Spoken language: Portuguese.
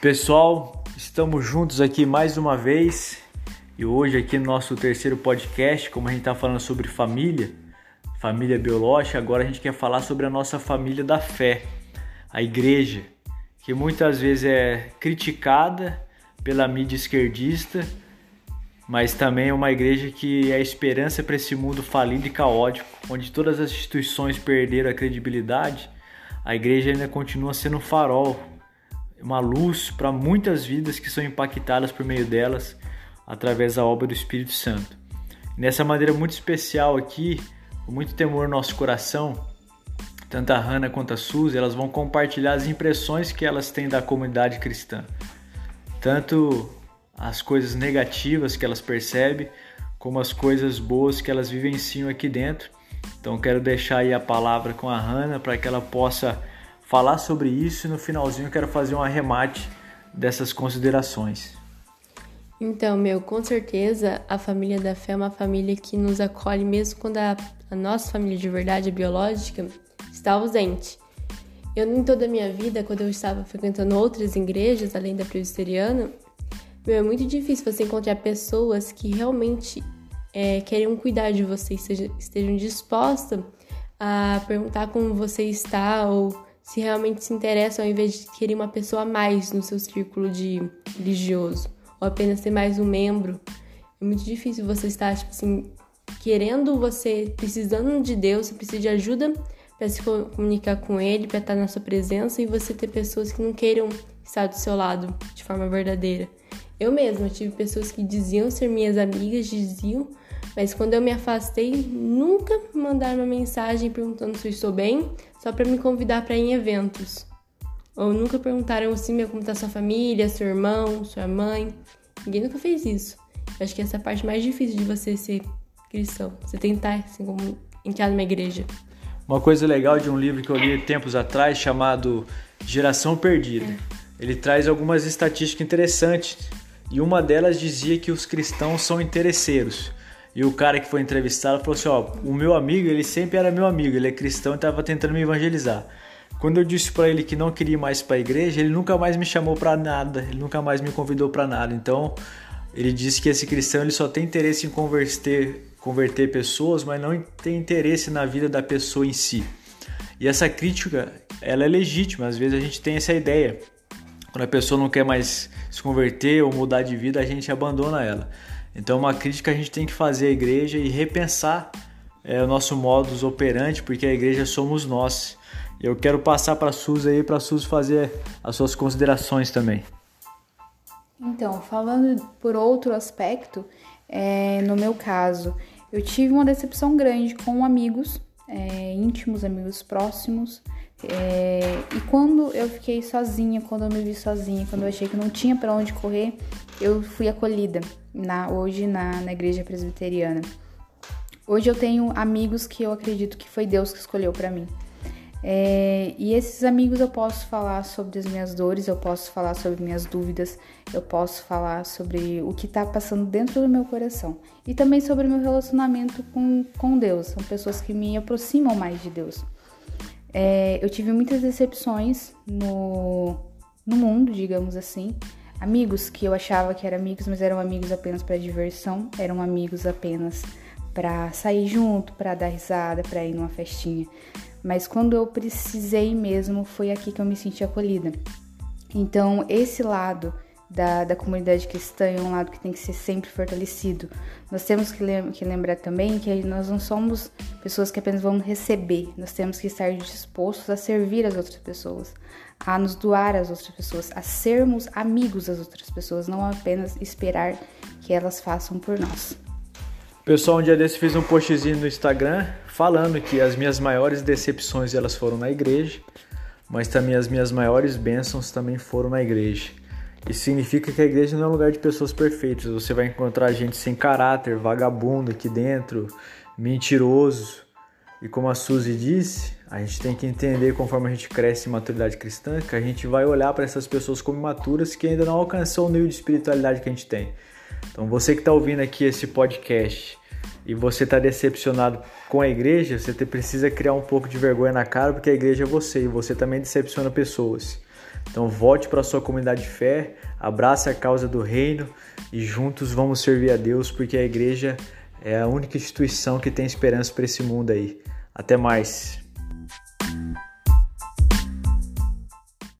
Pessoal, estamos juntos aqui mais uma vez e hoje aqui no nosso terceiro podcast, como a gente está falando sobre família, família biológica, agora a gente quer falar sobre a nossa família da fé, a igreja, que muitas vezes é criticada pela mídia esquerdista, mas também é uma igreja que é esperança para esse mundo falido e caótico, onde todas as instituições perderam a credibilidade. A igreja ainda continua sendo um farol uma luz para muitas vidas que são impactadas por meio delas através da obra do Espírito Santo. Nessa maneira muito especial aqui, com muito temor no nosso coração, tanto a Hannah quanto a Suzy, elas vão compartilhar as impressões que elas têm da comunidade cristã. Tanto as coisas negativas que elas percebem, como as coisas boas que elas vivenciam aqui dentro. Então quero deixar aí a palavra com a Hannah para que ela possa falar sobre isso e no finalzinho eu quero fazer um arremate dessas considerações. Então, meu, com certeza a família da fé é uma família que nos acolhe mesmo quando a, a nossa família de verdade, a biológica, está ausente. Eu, em toda a minha vida, quando eu estava frequentando outras igrejas, além da presbiteriana, meu, é muito difícil você encontrar pessoas que realmente é, querem cuidar de você, estejam dispostas a perguntar como você está ou se realmente se interessa ao invés de querer uma pessoa a mais no seu círculo de religioso ou apenas ser mais um membro. É muito difícil você estar, tipo assim, querendo você, precisando de Deus, você precisa de ajuda para se comunicar com Ele, para estar na sua presença e você ter pessoas que não queiram estar do seu lado de forma verdadeira. Eu mesma tive pessoas que diziam ser minhas amigas, diziam, mas quando eu me afastei, nunca mandaram uma mensagem perguntando se eu estou bem, só para me convidar para ir em eventos. Ou nunca perguntaram assim, meu, como tá sua família, seu irmão, sua mãe. Ninguém nunca fez isso. Eu acho que essa é a parte mais difícil de você ser cristão. Você tentar, assim, como entrar numa igreja. Uma coisa legal de um livro que eu li tempos atrás, chamado Geração Perdida. É. Ele traz algumas estatísticas interessantes. E uma delas dizia que os cristãos são interesseiros. E o cara que foi entrevistado falou assim: Ó, o meu amigo, ele sempre era meu amigo, ele é cristão e estava tentando me evangelizar. Quando eu disse para ele que não queria ir mais para a igreja, ele nunca mais me chamou para nada, ele nunca mais me convidou para nada. Então, ele disse que esse cristão ele só tem interesse em converter, converter pessoas, mas não tem interesse na vida da pessoa em si. E essa crítica, ela é legítima, às vezes a gente tem essa ideia. Quando a pessoa não quer mais se converter ou mudar de vida, a gente abandona ela. Então, uma crítica a gente tem que fazer à igreja e repensar é, o nosso modus operandi, porque a igreja somos nós. Eu quero passar para a Suzy aí, para a Suzy fazer as suas considerações também. Então, falando por outro aspecto, é, no meu caso, eu tive uma decepção grande com amigos é, íntimos, amigos próximos. É, e quando eu fiquei sozinha, quando eu me vi sozinha, quando eu achei que não tinha para onde correr, eu fui acolhida na, hoje na, na igreja presbiteriana. Hoje eu tenho amigos que eu acredito que foi Deus que escolheu para mim. É, e esses amigos eu posso falar sobre as minhas dores, eu posso falar sobre minhas dúvidas, eu posso falar sobre o que está passando dentro do meu coração e também sobre o meu relacionamento com, com Deus. São pessoas que me aproximam mais de Deus. É, eu tive muitas decepções no, no mundo, digamos assim, Amigos que eu achava que eram amigos, mas eram amigos apenas para diversão, eram amigos apenas para sair junto, para dar risada, para ir numa festinha. Mas quando eu precisei mesmo, foi aqui que eu me senti acolhida. Então, esse lado da, da comunidade cristã é um lado que tem que ser sempre fortalecido. Nós temos que, lem que lembrar também que nós não somos pessoas que apenas vamos receber, nós temos que estar dispostos a servir as outras pessoas, a nos doar às outras pessoas, a sermos amigos das outras pessoas, não apenas esperar que elas façam por nós. Pessoal, um dia desse fiz um postzinho no Instagram falando que as minhas maiores decepções elas foram na igreja, mas também as minhas maiores bênçãos também foram na igreja. Isso significa que a igreja não é um lugar de pessoas perfeitas. Você vai encontrar gente sem caráter, vagabundo aqui dentro, mentiroso. E como a Suzy disse, a gente tem que entender conforme a gente cresce em maturidade cristã, que a gente vai olhar para essas pessoas como imaturas que ainda não alcançou o nível de espiritualidade que a gente tem. Então você que está ouvindo aqui esse podcast, e você está decepcionado com a igreja, você precisa criar um pouco de vergonha na cara, porque a igreja é você e você também decepciona pessoas. Então volte para sua comunidade de fé, abrace a causa do reino e juntos vamos servir a Deus, porque a igreja é a única instituição que tem esperança para esse mundo aí. Até mais.